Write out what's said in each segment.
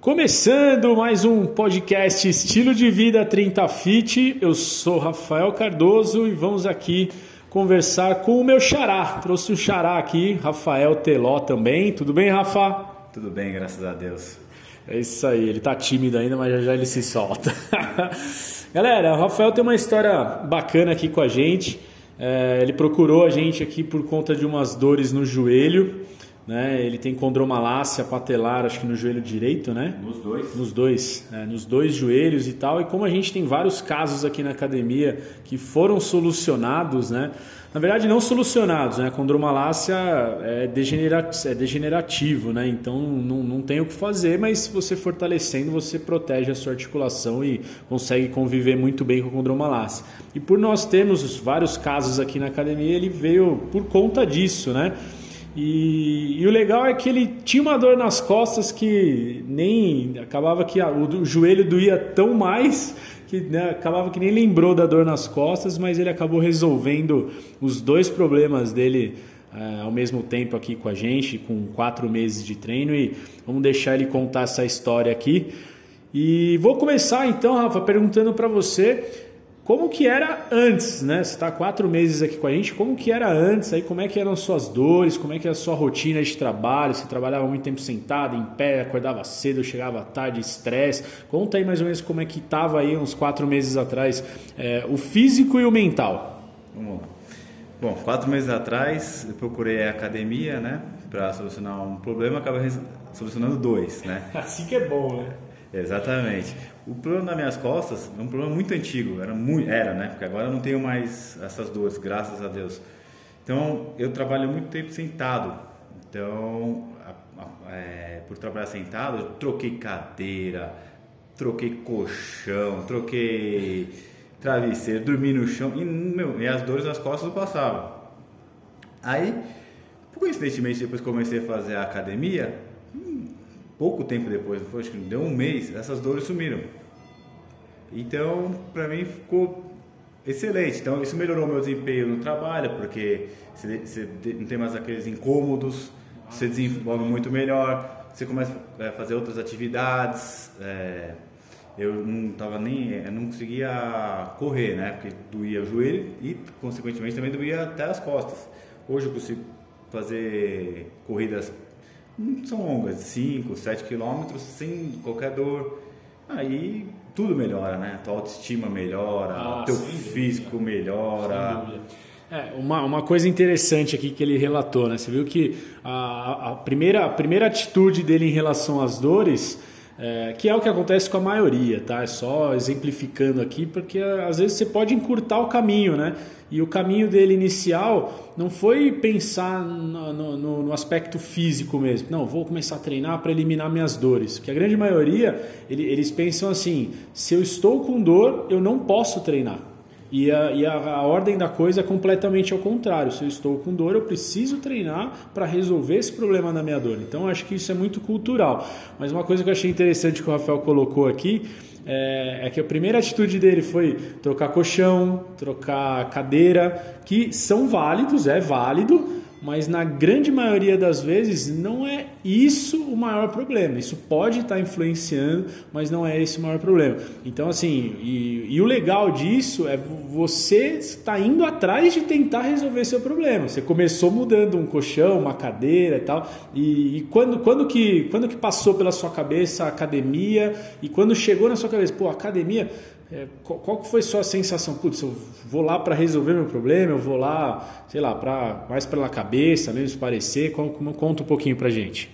Começando mais um podcast Estilo de Vida 30 Fit, eu sou Rafael Cardoso e vamos aqui conversar com o meu xará. Trouxe o xará aqui, Rafael Teló também. Tudo bem, Rafa? Tudo bem, graças a Deus. É isso aí, ele tá tímido ainda, mas já já ele se solta. Galera, o Rafael tem uma história bacana aqui com a gente. É, ele procurou a gente aqui por conta de umas dores no joelho. Né? Ele tem condromalácia patelar, acho que no joelho direito, né? Nos dois. Nos dois, é, nos dois joelhos e tal. E como a gente tem vários casos aqui na academia que foram solucionados, né? Na verdade, não solucionados, né? A condromalácia é, é degenerativo, né? Então não, não tem o que fazer, mas você fortalecendo, você protege a sua articulação e consegue conviver muito bem com a condromalácia. E por nós termos vários casos aqui na academia, ele veio por conta disso, né? E, e, o legal é que ele tinha uma dor nas costas que nem acabava que a, o, o, joelho doía tão mais que né, acabava que nem lembrou da dor nas costas, mas ele acabou resolvendo os dois problemas dele é, ao mesmo tempo aqui com a gente, com quatro meses de treino e vamos deixar ele contar essa história aqui. E vou começar então, Rafa, perguntando para você como que era antes, né? Você está quatro meses aqui com a gente, como que era antes, aí como é que eram suas dores, como é que era a sua rotina de trabalho, você trabalhava muito tempo sentado, em pé, acordava cedo, chegava tarde, estresse, conta aí mais ou menos como é que estava aí uns quatro meses atrás, é, o físico e o mental. Vamos lá. Bom, quatro meses atrás eu procurei a academia, né, para solucionar um problema, acabei solucionando dois, né? assim que é bom, né? Exatamente. O problema das minhas costas é um problema muito antigo, era, muito, era, né? Porque agora eu não tenho mais essas dores, graças a Deus. Então, eu trabalho muito tempo sentado. Então, é, por trabalhar sentado, eu troquei cadeira, troquei colchão, troquei travesseiro, dormi no chão e, meu, e as dores nas costas não passavam. Aí, coincidentemente, depois comecei a fazer a academia, pouco tempo depois, acho que deu um mês, essas dores sumiram. Então, para mim ficou excelente. Então, isso melhorou meu desempenho no trabalho, porque você, não tem mais aqueles incômodos, você desenvolve muito melhor, você começa a fazer outras atividades. É, eu não tava nem, eu não conseguia correr, né? Porque doía o joelho e, consequentemente, também doía até as costas. Hoje eu consigo fazer corridas não são longas, 5, 7 quilômetros, sem qualquer dor. Aí tudo melhora, né? Tua autoestima melhora, ah, teu físico dúvida. melhora. É, uma, uma coisa interessante aqui que ele relatou, né? Você viu que a, a, primeira, a primeira atitude dele em relação às dores é, que é o que acontece com a maioria, tá? É só exemplificando aqui, porque às vezes você pode encurtar o caminho, né? E o caminho dele inicial não foi pensar no, no, no aspecto físico mesmo. Não, vou começar a treinar para eliminar minhas dores. Porque a grande maioria, ele, eles pensam assim: se eu estou com dor, eu não posso treinar. E, a, e a, a, ordem da coisa é completamente ao contrário. Se eu estou com dor, eu preciso treinar para resolver esse problema na minha dor. Então, acho que isso é muito cultural. Mas uma coisa que eu achei interessante que o Rafael colocou aqui é, é que a primeira atitude dele foi trocar colchão, trocar cadeira, que são válidos, é válido, mas na grande maioria das vezes não é isso o maior problema. Isso pode estar influenciando, mas não é esse o maior problema. Então, assim, e, e o legal disso é você estar indo atrás de tentar resolver seu problema. Você começou mudando um colchão, uma cadeira e tal, e, e quando, quando, que, quando que passou pela sua cabeça a academia e quando chegou na sua cabeça, pô, academia é, qual, qual foi sua sensação? Putz, eu vou lá para resolver meu problema, eu vou lá, sei lá, pra, mais pela cabeça, mesmo parecer. Como, conta um pouquinho pra gente.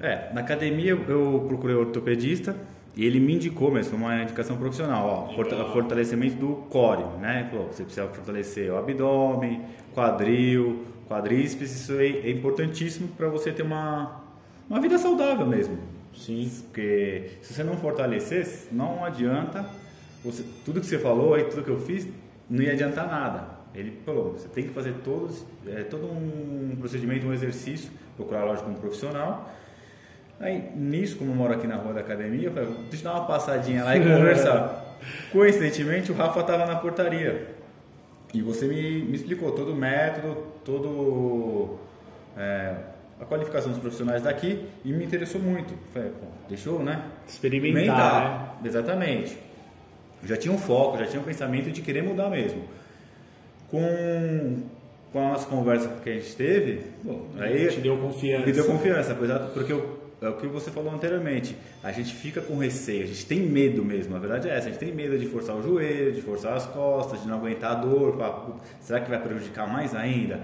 É, na academia eu procurei ortopedista e ele me indicou mesmo, uma indicação profissional, ó, fortalecimento do core, né? Falou, você precisa fortalecer o abdômen, quadril, quadríceps, isso é, importantíssimo para você ter uma, uma vida saudável mesmo. Sim. Porque se você não fortalecer, não adianta você, tudo que você falou aí, tudo que eu fiz, não ia adiantar nada. Ele falou, você tem que fazer todos, é, todo um procedimento, um exercício, procurar, lógico, um profissional. Aí, nisso, como eu moro aqui na rua da academia, eu falei, deixa eu dar uma passadinha lá e conversar. Coincidentemente, o Rafa estava na portaria. E você me, me explicou todo o método, todo... É, a qualificação dos profissionais daqui e me interessou muito. Falei, pô, deixou, né? Experimentar, né? Exatamente. Eu já tinha um foco, já tinha um pensamento de querer mudar mesmo. Com, com as conversas que a gente teve, bom, aí te deu confiança. Me deu confiança, porque eu, é o que você falou anteriormente. A gente fica com receio, a gente tem medo mesmo. A verdade é essa, a gente tem medo de forçar o joelho, de forçar as costas, de não aguentar a dor. Será que vai prejudicar mais ainda?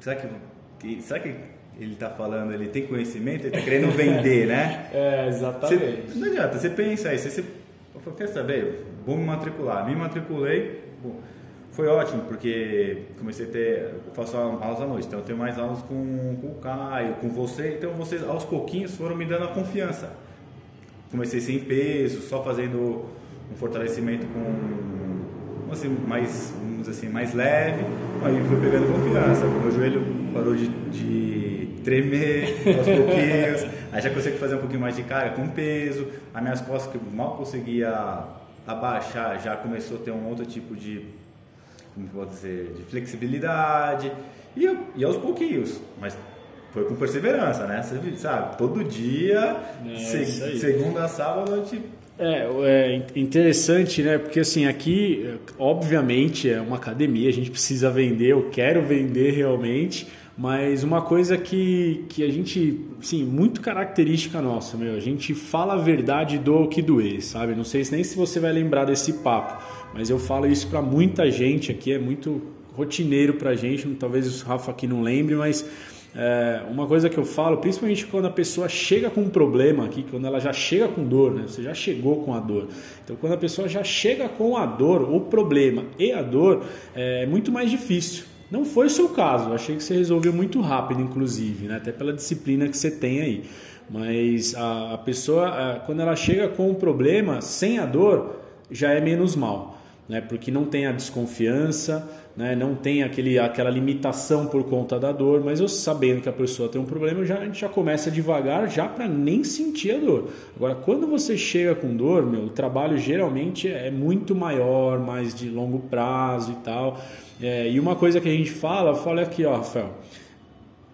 Será que, será que ele está falando, ele tem conhecimento, ele está querendo vender, né? É, exatamente. Você, não adianta, você pensa aí, você, você quer saber, vou me matricular. Me matriculei, bom, foi ótimo, porque comecei a ter, eu faço aulas à noite, então eu tenho mais aulas com, com o Caio, com você, então vocês aos pouquinhos foram me dando a confiança. Comecei sem peso, só fazendo um fortalecimento com assim, mais, vamos dizer assim, mais leve, aí fui pegando confiança, meu joelho parou de, de tremer aos pouquinhos, aí já consegui fazer um pouquinho mais de carga com peso, as minhas costas que mal conseguia abaixar já começou a ter um outro tipo de como pode dizer, de flexibilidade e, e aos pouquinhos, mas foi com perseverança, né? Você sabe, todo dia, é, se, segunda a sábado, a gente é, é interessante, né? Porque assim, aqui, obviamente, é uma academia, a gente precisa vender, eu quero vender realmente, mas uma coisa que, que a gente, sim, muito característica nossa, meu, a gente fala a verdade do que doer, sabe? Não sei nem se você vai lembrar desse papo, mas eu falo isso para muita gente aqui, é muito rotineiro pra gente, talvez o Rafa aqui não lembre, mas é, uma coisa que eu falo, principalmente quando a pessoa chega com um problema aqui, quando ela já chega com dor, né? Você já chegou com a dor. Então, quando a pessoa já chega com a dor, o problema e a dor, é muito mais difícil. Não foi o seu caso, achei que você resolveu muito rápido, inclusive, né? até pela disciplina que você tem aí. Mas a, pessoa, quando ela chega com um problema sem a dor, já é menos mal, né? porque não tem a desconfiança, né? não tem aquele, aquela limitação por conta da dor, mas eu sabendo que a pessoa tem um problema, já, a gente já começa devagar já para nem sentir a dor. Agora, quando você chega com dor, meu, o trabalho geralmente é muito maior, mais de longo prazo e tal. É, e uma coisa que a gente fala, fala aqui, ó, Rafael,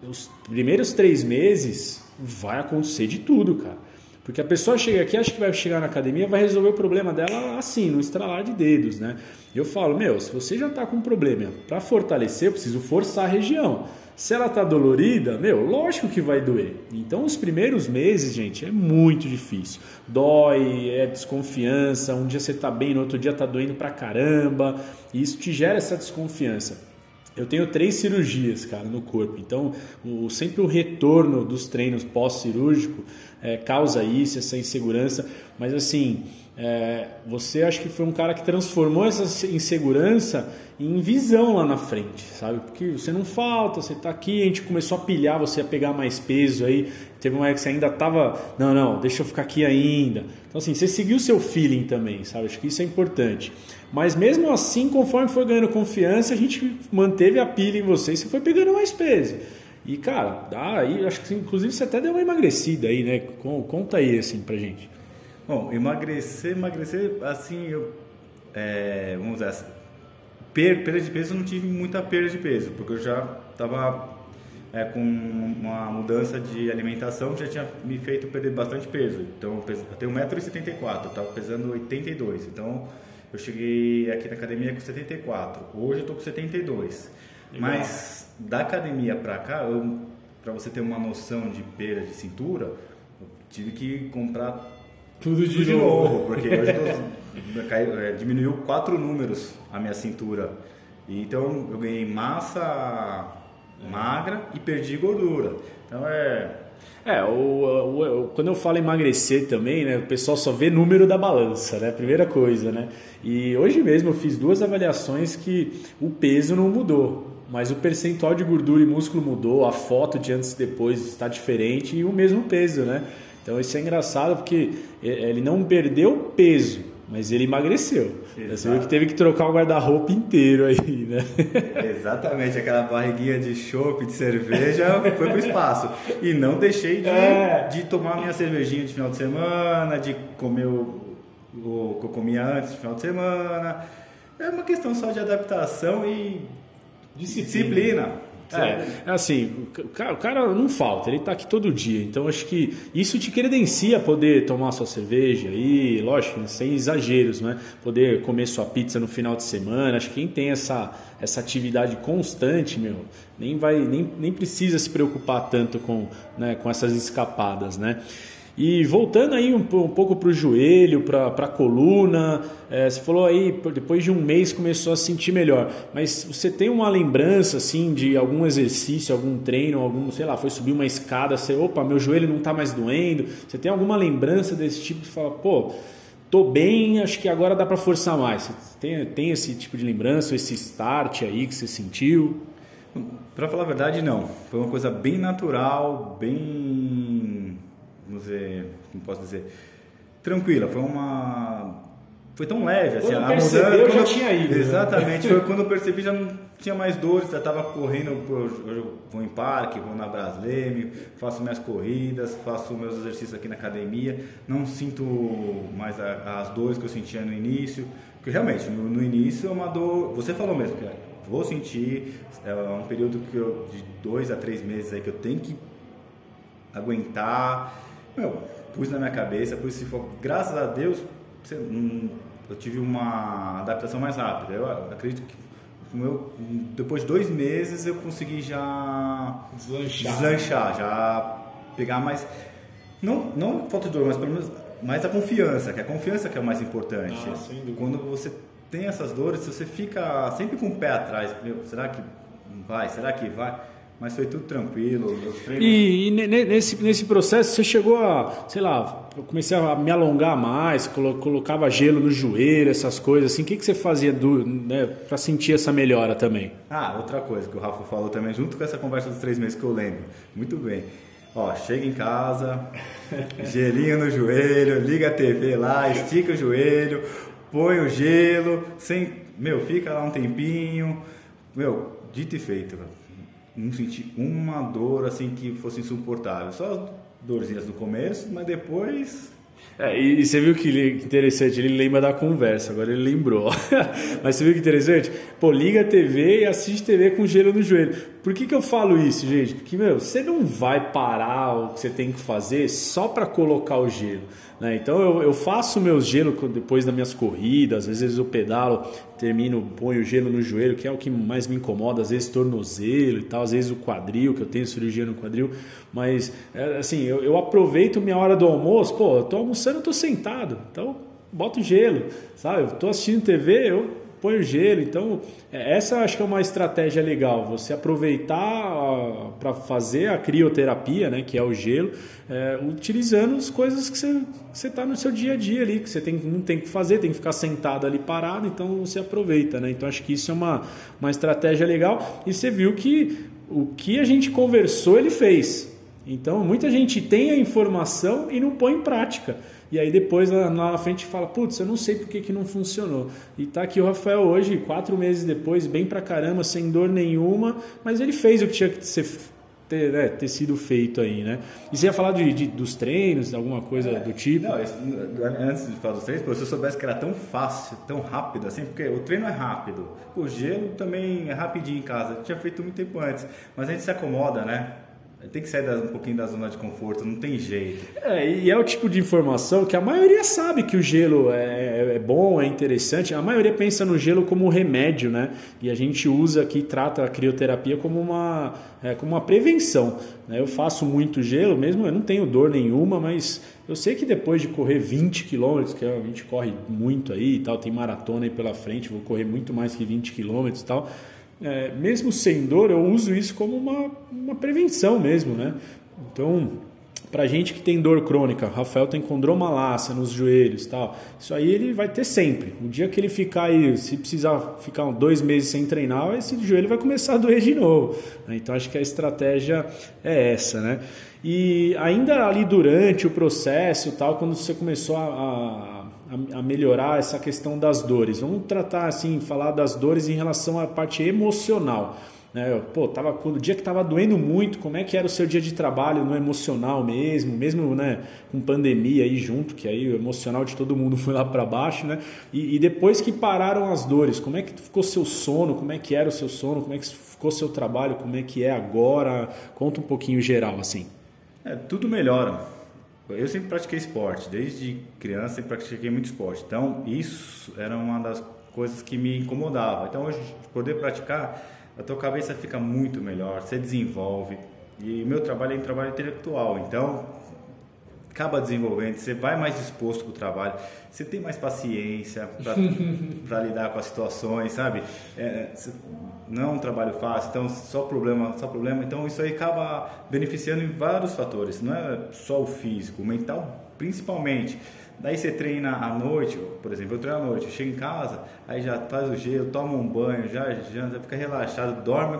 os primeiros três meses vai acontecer de tudo, cara. Porque a pessoa chega aqui, acha que vai chegar na academia, vai resolver o problema dela assim, no estralar de dedos, né? Eu falo, meu, se você já está com um problema, para fortalecer, eu preciso forçar a região. Se ela está dolorida, meu, lógico que vai doer. Então, os primeiros meses, gente, é muito difícil. Dói, é desconfiança. Um dia você está bem, no outro dia está doendo pra caramba. E isso te gera essa desconfiança. Eu tenho três cirurgias, cara, no corpo. Então, o, sempre o retorno dos treinos pós-cirúrgico é, causa isso, essa insegurança. Mas, assim, é, você acho que foi um cara que transformou essa insegurança em visão lá na frente, sabe? Porque você não falta, você está aqui, a gente começou a pilhar você a pegar mais peso aí. Teve uma época que você ainda estava, não, não, deixa eu ficar aqui ainda. Então, assim, você seguiu o seu feeling também, sabe? Acho que isso é importante. Mas mesmo assim, conforme foi ganhando confiança, a gente manteve a pilha em você e você foi pegando mais peso. E, cara, aí acho que inclusive você até deu uma emagrecida aí, né? Conta aí, assim, pra gente. Bom, emagrecer, emagrecer, assim, eu, é, vamos dizer assim, per, perda de peso eu não tive muita perda de peso, porque eu já estava é, com uma mudança de alimentação que já tinha me feito perder bastante peso. Então, eu tenho 1,74m, eu estava pesando 82 então eu cheguei aqui na academia com 74, hoje eu estou com 72. Legal. Mas da academia para cá, para você ter uma noção de perda de cintura, eu tive que comprar tudo de, Tudo de novo. novo. porque hoje tô, é, diminuiu quatro números a minha cintura. Então eu ganhei massa magra e perdi gordura. Então é. É, o, o, o, quando eu falo emagrecer também, né, o pessoal só vê número da balança, né? Primeira coisa, né? E hoje mesmo eu fiz duas avaliações que o peso não mudou, mas o percentual de gordura e músculo mudou, a foto de antes e depois está diferente e o mesmo peso, né? Então isso é engraçado porque ele não perdeu peso, mas ele emagreceu. Exato. Você viu que teve que trocar o guarda-roupa inteiro aí, né? Exatamente, aquela barriguinha de chopp, de cerveja, foi pro espaço. E não deixei de, é. de tomar minha cervejinha de final de semana, de comer o, o que eu comia antes de final de semana. É uma questão só de adaptação e disciplina. disciplina. É, é assim, o cara, o cara não falta, ele está aqui todo dia. Então acho que isso te credencia poder tomar sua cerveja aí, lógico, sem exageros, né? Poder comer sua pizza no final de semana. Acho que quem tem essa, essa atividade constante, meu, nem vai nem, nem precisa se preocupar tanto com, né, com essas escapadas, né? E voltando aí um, um pouco para o joelho, para a coluna, é, você falou aí, depois de um mês começou a sentir melhor, mas você tem uma lembrança assim de algum exercício, algum treino, algum, sei lá, foi subir uma escada, você, opa, meu joelho não está mais doendo, você tem alguma lembrança desse tipo de falar, pô, tô bem, acho que agora dá para forçar mais. Você tem, tem esse tipo de lembrança, esse start aí que você sentiu? Para falar a verdade, não. Foi uma coisa bem natural, bem vamos dizer, como posso dizer, tranquila. Foi uma foi tão leve assim, quando a mudança. Eu já tinha ido. Né? Exatamente, né? foi quando eu percebi já não tinha mais dores, já estava correndo, eu vou em parque, vou na Brasleme, faço minhas corridas, faço meus exercícios aqui na academia, não sinto mais a, as dores que eu sentia no início, porque realmente no, no, início é uma dor, você falou mesmo que vou sentir, é um período que eu, de dois a três meses aí que eu tenho que aguentar meu, pus na minha cabeça, pus se for, graças a Deus, hum, eu tive uma adaptação mais rápida. Eu acredito que meu, depois de dois meses eu consegui já deslanchar, deslanchar já pegar mais não não falta de dor, mas pelo menos mais a confiança, que é a confiança que é o mais importante. Ah, Quando você tem essas dores, você fica sempre com o pé atrás, meu, será que vai? Será que vai? Mas foi tudo tranquilo. E, e, nesse, nesse processo você chegou a, sei lá, eu comecei a me alongar mais, colocava gelo no joelho, essas coisas assim. O que, que você fazia né, para sentir essa melhora também? Ah, outra coisa que o Rafa falou também, junto com essa conversa dos três meses que eu lembro. Muito bem. Ó, chega em casa, gelinho no joelho, liga a TV lá, estica o joelho, põe o gelo, sem, meu, fica lá um tempinho. Meu, dito e feito, não senti uma dor assim que fosse insuportável. Só dorzinhas no começo, mas depois. É, e, você viu que interessante, ele lembra da conversa, agora ele lembrou. mas você viu que interessante? Pô, liga a TV e assiste TV com gelo no joelho. Por que, que eu falo isso, gente? Porque, meu, você não vai parar o que você tem que fazer só para colocar o gelo. Né? Então eu, eu faço meus gelo depois das minhas corridas, às vezes eu pedalo, termino, ponho gelo no joelho, que é o que mais me incomoda, às vezes tornozelo e tal, às vezes o quadril, que eu tenho cirurgia no quadril, mas é, assim, eu, eu aproveito minha hora do almoço, pô, eu tô almoçando, eu tô sentado, então boto gelo, sabe? Eu tô assistindo TV, eu põe o gelo. Então, é, essa acho que é uma estratégia legal, você aproveitar para fazer a crioterapia, né, que é o gelo, é, utilizando as coisas que você está no seu dia a dia ali, que você tem, não tem que fazer, tem que ficar sentado ali parado, então você aproveita. Né? Então, acho que isso é uma, uma estratégia legal. E você viu que o que a gente conversou, ele fez. Então, muita gente tem a informação e não põe em prática. E aí depois lá na frente fala, putz, eu não sei por que, que não funcionou. E tá aqui o Rafael hoje, quatro meses depois, bem pra caramba, sem dor nenhuma, mas ele fez o que tinha que ser ter, né, ter sido feito aí, né? E você ia falar de, de dos treinos, alguma coisa é, do tipo? Não, isso, antes de falar dos treinos, se eu soubesse que era tão fácil, tão rápido assim, porque o treino é rápido, o gelo também é rapidinho em casa, eu tinha feito muito tempo antes, mas a gente se acomoda, né? Tem que sair um pouquinho da zona de conforto, não tem jeito. É, e é o tipo de informação que a maioria sabe que o gelo é, é bom, é interessante. A maioria pensa no gelo como remédio, né? E a gente usa aqui, trata a crioterapia como uma, é, como uma prevenção. Né? Eu faço muito gelo, mesmo eu não tenho dor nenhuma, mas eu sei que depois de correr 20 quilômetros, que a gente corre muito aí e tal, tem maratona aí pela frente, vou correr muito mais que 20 quilômetros e tal é, mesmo sem dor, eu uso isso como uma, uma prevenção mesmo, né? Então, para gente que tem dor crônica, Rafael tem condromalácia nos joelhos tal, isso aí ele vai ter sempre. O dia que ele ficar aí, se precisar ficar dois meses sem treinar, esse joelho vai começar a doer de novo. Né? Então acho que a estratégia é essa, né? E ainda ali durante o processo tal, quando você começou a, a a, melhorar essa questão das dores. Vamos tratar assim, falar das dores em relação à parte emocional. Né? Pô, tava, o dia que estava doendo muito, como é que era o seu dia de trabalho no emocional mesmo, mesmo né, com pandemia aí junto, que aí o emocional de todo mundo foi lá para baixo, né? E, e, depois que pararam as dores, como é que ficou seu sono, como é que era o seu sono, como é que ficou seu trabalho, como é que é agora? Conta um pouquinho geral assim. É, tudo melhora. Eu sempre pratiquei esporte, desde criança sempre pratiquei muito esporte. Então, isso era uma das coisas que me incomodava. Então, hoje, poder praticar a tua cabeça fica muito melhor, você desenvolve. E o meu trabalho é um trabalho intelectual, então acaba desenvolvendo, você vai mais disposto com o trabalho, você tem mais paciência para lidar com as situações, sabe? É, não é um trabalho fácil, então só problema, só problema. Então isso aí acaba beneficiando em vários fatores, não é só o físico, o mental principalmente. Daí você treina à noite, por exemplo, eu treino à noite, chego em casa, aí já faz o gelo, toma um banho, já janta, fica relaxado, dorme,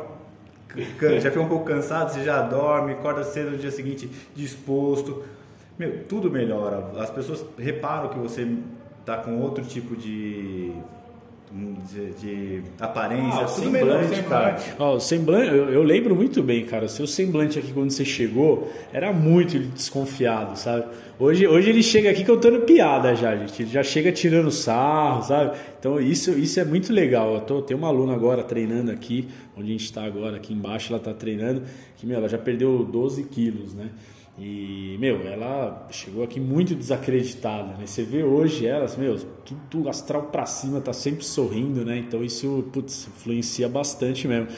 já fica um pouco cansado, você já dorme, acorda cedo no dia seguinte disposto. Meu, tudo melhora. As pessoas reparam que você está com outro tipo de de, de aparência, ah, tudo semblante, cara. Ó, o semblante, eu, eu, lembro muito bem, cara. O seu semblante aqui quando você chegou era muito desconfiado, sabe? Hoje, hoje ele chega aqui contando piada já, gente. Ele já chega tirando sarro, sabe? Então isso, isso é muito legal. Eu tô, tem uma aluna agora treinando aqui, onde a gente está agora, aqui embaixo, ela está treinando, que meu, ela já perdeu 12 quilos, né? E, meu, ela chegou aqui muito desacreditada, né? Você vê hoje elas, meu, tudo astral pra cima, tá sempre sorrindo, né? Então isso, putz, influencia bastante mesmo.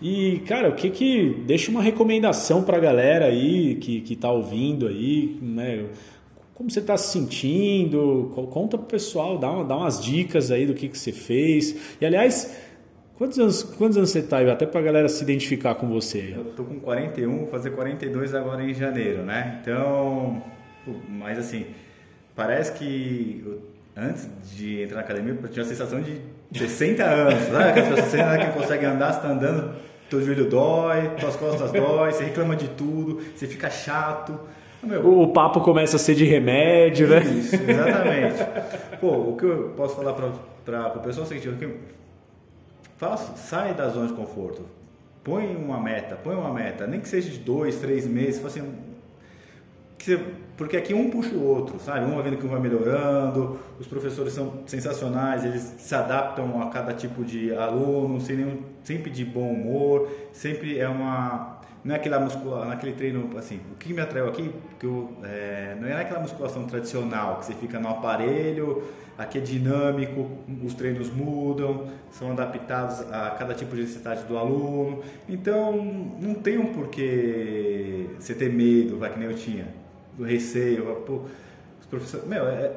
E, cara, o que que... Deixa uma recomendação pra galera aí que, que tá ouvindo aí, né? Como você tá se sentindo? Conta pro pessoal, dá, uma, dá umas dicas aí do que que você fez. E, aliás... Quantos anos, quantos anos você está aí? Até para a galera se identificar com você. Eu tô com 41, vou fazer 42 agora em janeiro, né? Então, mas assim, parece que antes de entrar na academia eu tinha a sensação de 60 anos, sabe? Aquelas pessoas que conseguem andar, você está andando, teu joelho dói, tuas costas dói, você reclama de tudo, você fica chato. Meu, o papo começa a ser de remédio, né? Isso, exatamente. Pô, o que eu posso falar para o pessoal é o seguinte, Faça, sai da zona de conforto. Põe uma meta, põe uma meta, nem que seja de dois, três meses, assim, porque aqui um puxa o outro, sabe? Um vai vendo que um vai melhorando, os professores são sensacionais, eles se adaptam a cada tipo de aluno, sem nenhum, sempre de bom humor, sempre é uma não é aquela musculação, naquele treino, assim, o que me atraiu aqui, que eu, é, não é aquela musculação tradicional, que você fica no aparelho, aqui é dinâmico, os treinos mudam, são adaptados a cada tipo de necessidade do aluno, então não tem um porquê você ter medo, vai que nem eu tinha, do receio, pô, os professores, meu, é,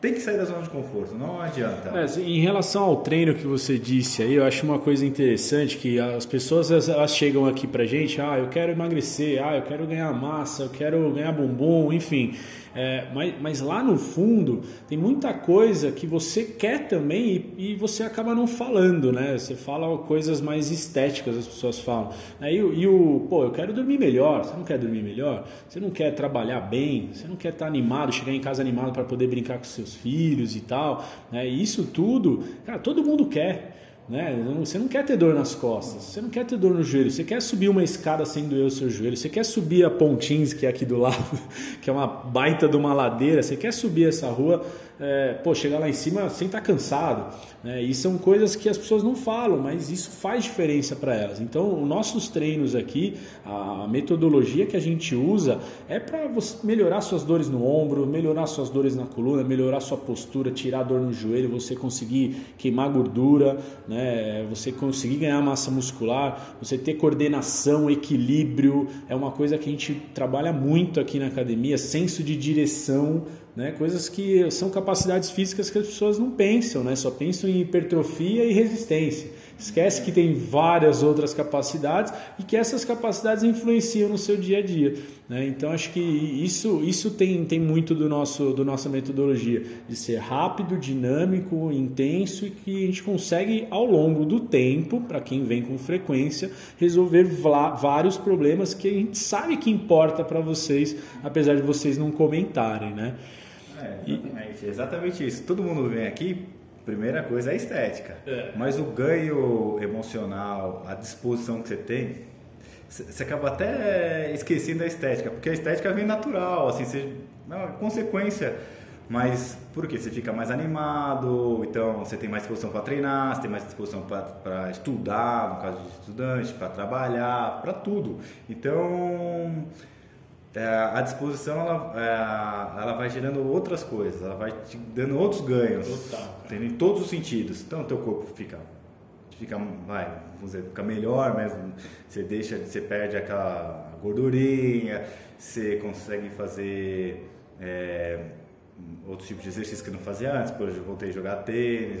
tem que sair da zona de conforto, não adianta. É, em relação ao treino que você disse aí, eu acho uma coisa interessante que as pessoas elas chegam aqui pra gente, ah, eu quero emagrecer, ah, eu quero ganhar massa, eu quero ganhar bumbum, enfim. É, mas, mas, lá no fundo tem muita coisa que você quer também e, e, você acaba não falando, né? Você fala coisas mais estéticas, as pessoas falam. Aí, e o, pô, eu quero dormir melhor. Você não quer dormir melhor? Você não quer trabalhar bem? Você não quer estar animado, chegar em casa animado para poder brincar com seus filhos e tal? Né? Isso tudo, cara, todo mundo quer. Né? Você não quer ter dor nas costas, você não quer ter dor no joelho, você quer subir uma escada sem doer o seu joelho, você quer subir a Pontins, que é aqui do lado, que é uma baita de uma ladeira, você quer subir essa rua é, pô, chegar lá em cima sem estar tá cansado. Né? E são coisas que as pessoas não falam, mas isso faz diferença para elas. Então, os nossos treinos aqui, a metodologia que a gente usa é para você melhorar suas dores no ombro, melhorar suas dores na coluna, melhorar sua postura, tirar dor no joelho, você conseguir queimar gordura, né? você conseguir ganhar massa muscular, você ter coordenação, equilíbrio. É uma coisa que a gente trabalha muito aqui na academia, senso de direção né? Coisas que são capacidades físicas que as pessoas não pensam, né? Só pensam em hipertrofia e resistência. Esquece que tem várias outras capacidades e que essas capacidades influenciam no seu dia a dia. Né? Então acho que isso, isso tem, tem muito do nosso do nossa metodologia de ser rápido, dinâmico, intenso e que a gente consegue ao longo do tempo, para quem vem com frequência, resolver vários problemas que a gente sabe que importa para vocês, apesar de vocês não comentarem, né? É, exatamente, exatamente isso. Todo mundo vem aqui primeira coisa é a estética. É. Mas o ganho emocional, a disposição que você tem, você acaba até esquecendo a estética, porque a estética vem natural, assim, você, é uma consequência. Mas por quê? Você fica mais animado, então você tem mais disposição para treinar, você tem mais disposição para estudar, no caso de estudante, para trabalhar, para tudo. Então a disposição ela, é, ela vai gerando outras coisas, ela vai te dando outros ganhos, Total, em todos os sentidos. Então, o teu corpo fica, fica, vai, vamos dizer, fica melhor mesmo. Você deixa, você perde aquela gordurinha, você consegue fazer é, outros tipos de exercícios que não fazia antes. Por exemplo, eu voltei a jogar tênis,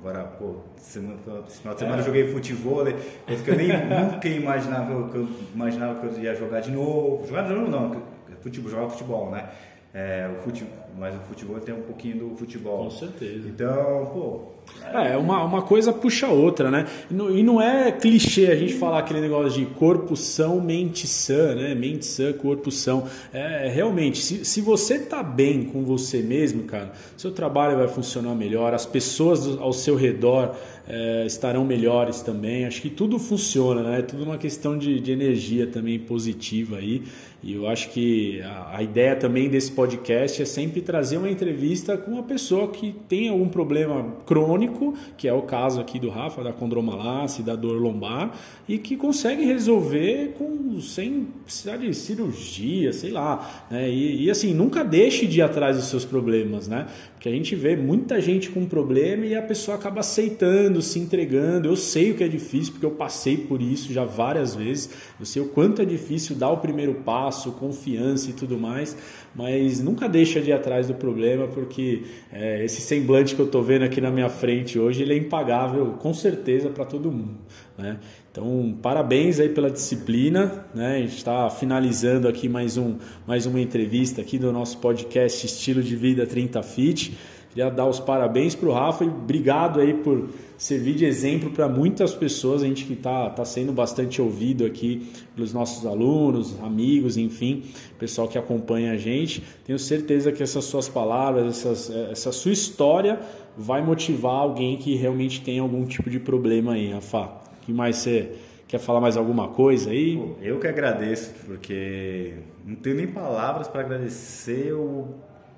Agora, pô, semana, final de semana é. eu joguei futebol, coisa que eu nem nunca imaginava que eu imaginava que eu ia jogar de novo. Jogar de novo não, futebol, jogar futebol, né? É, o futebol, mas o futebol tem um pouquinho do futebol. Com certeza. Então, pô. É, uma, uma coisa puxa a outra, né? E não é clichê a gente falar aquele negócio de corpo são, mente sã, né? Mente sã, corpo são. É, realmente, se, se você tá bem com você mesmo, cara, seu trabalho vai funcionar melhor, as pessoas ao seu redor é, estarão melhores também. Acho que tudo funciona, né? É tudo uma questão de, de energia também positiva aí. E eu acho que a, a, ideia também desse podcast é sempre trazer uma entrevista com uma pessoa que tem algum problema crônico, que é o caso aqui do Rafa, da condromalácia, da dor lombar, e que consegue resolver com, sem precisar de cirurgia, sei lá. Né? E, e assim, nunca deixe de ir atrás dos seus problemas, né? Porque a gente vê muita gente com problema e a pessoa acaba aceitando, se entregando. Eu sei o que é difícil, porque eu passei por isso já várias vezes. Eu sei o quanto é difícil dar o primeiro passo, confiança e tudo mais. Mas nunca deixa de ir atrás do problema, porque é, esse semblante que eu estou vendo aqui na minha frente hoje, ele é impagável, com certeza, para todo mundo. Né? Então, parabéns aí pela disciplina, né? A gente está finalizando aqui mais, um, mais uma entrevista aqui do nosso podcast Estilo de Vida 30 Fit. Queria dar os parabéns para o Rafa e obrigado aí por servir de exemplo para muitas pessoas, a gente que está tá sendo bastante ouvido aqui pelos nossos alunos, amigos, enfim, pessoal que acompanha a gente. Tenho certeza que essas suas palavras, essas, essa sua história vai motivar alguém que realmente tem algum tipo de problema aí, Rafa que mais você quer falar mais alguma coisa aí? Eu que agradeço, porque não tenho nem palavras para agradecer o,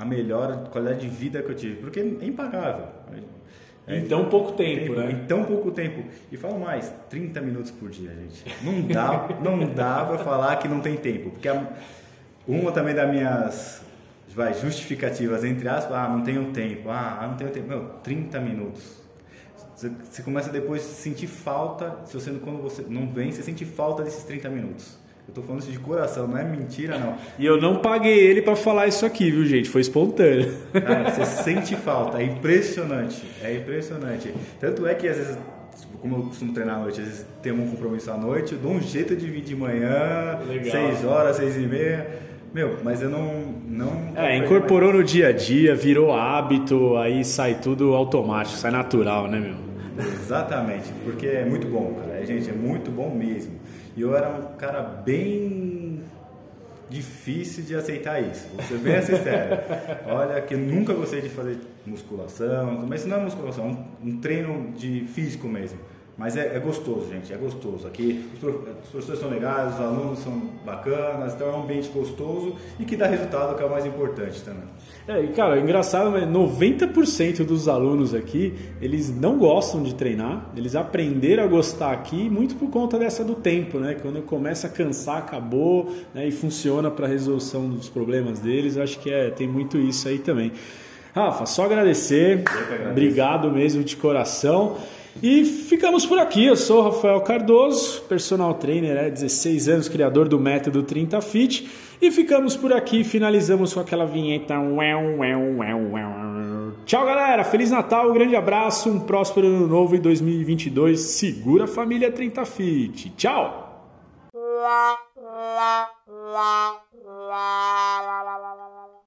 a melhor qualidade de vida que eu tive, porque é impagável. É, em tão pouco tempo, tempo, né? Em tão pouco tempo. E falo mais, 30 minutos por dia, gente. Não dá, não dá para falar que não tem tempo, porque a, uma também das minhas vai, justificativas, entre aspas, ah, não tenho tempo, ah, não tenho tempo. Meu, 30 minutos você, começa depois a sentir falta, se você quando você não vem, você sente falta desses 30 minutos. Eu tô falando isso de coração, não é mentira não. E eu não paguei ele para falar isso aqui, viu, gente? Foi espontâneo. Cara, você sente falta, é impressionante, é impressionante. Tanto é que às vezes como eu costumo treinar à noite, às vezes tem um compromisso à noite, eu dou um jeito de vir de manhã, Legal. 6 horas, 6 e meia. Meu, mas eu não. não é, incorporou mais. no dia a dia, virou hábito, aí sai tudo automático, sai natural, né, meu? Exatamente, porque é muito bom, cara. É, gente, é muito bom mesmo. E eu era um cara bem difícil de aceitar isso. Vou ser bem sincero. Olha, que nunca gostei de fazer musculação, mas isso não é musculação, é um, um treino de físico mesmo. Mas é, é, gostoso, gente, é gostoso. Aqui os, professores são legais, os alunos são bacanas, então é um ambiente gostoso e que dá resultado, que é o mais importante também. É, e cara, é engraçado, mas 90% dos alunos aqui, eles não gostam de treinar, eles aprenderam a gostar aqui muito por conta dessa do tempo, né? Quando começa a cansar, acabou, né? E funciona para a resolução dos problemas deles, acho que é, tem muito isso aí também. Rafa, só agradecer, obrigado mesmo de coração. E ficamos por aqui. Eu sou Rafael Cardoso, personal trainer, é 16 anos, criador do método 30 Fit. E ficamos por aqui, finalizamos com aquela vinheta. Tchau, galera. Feliz Natal, um grande abraço, um próspero ano novo em 2022. Segura a família 30 Fit. Tchau.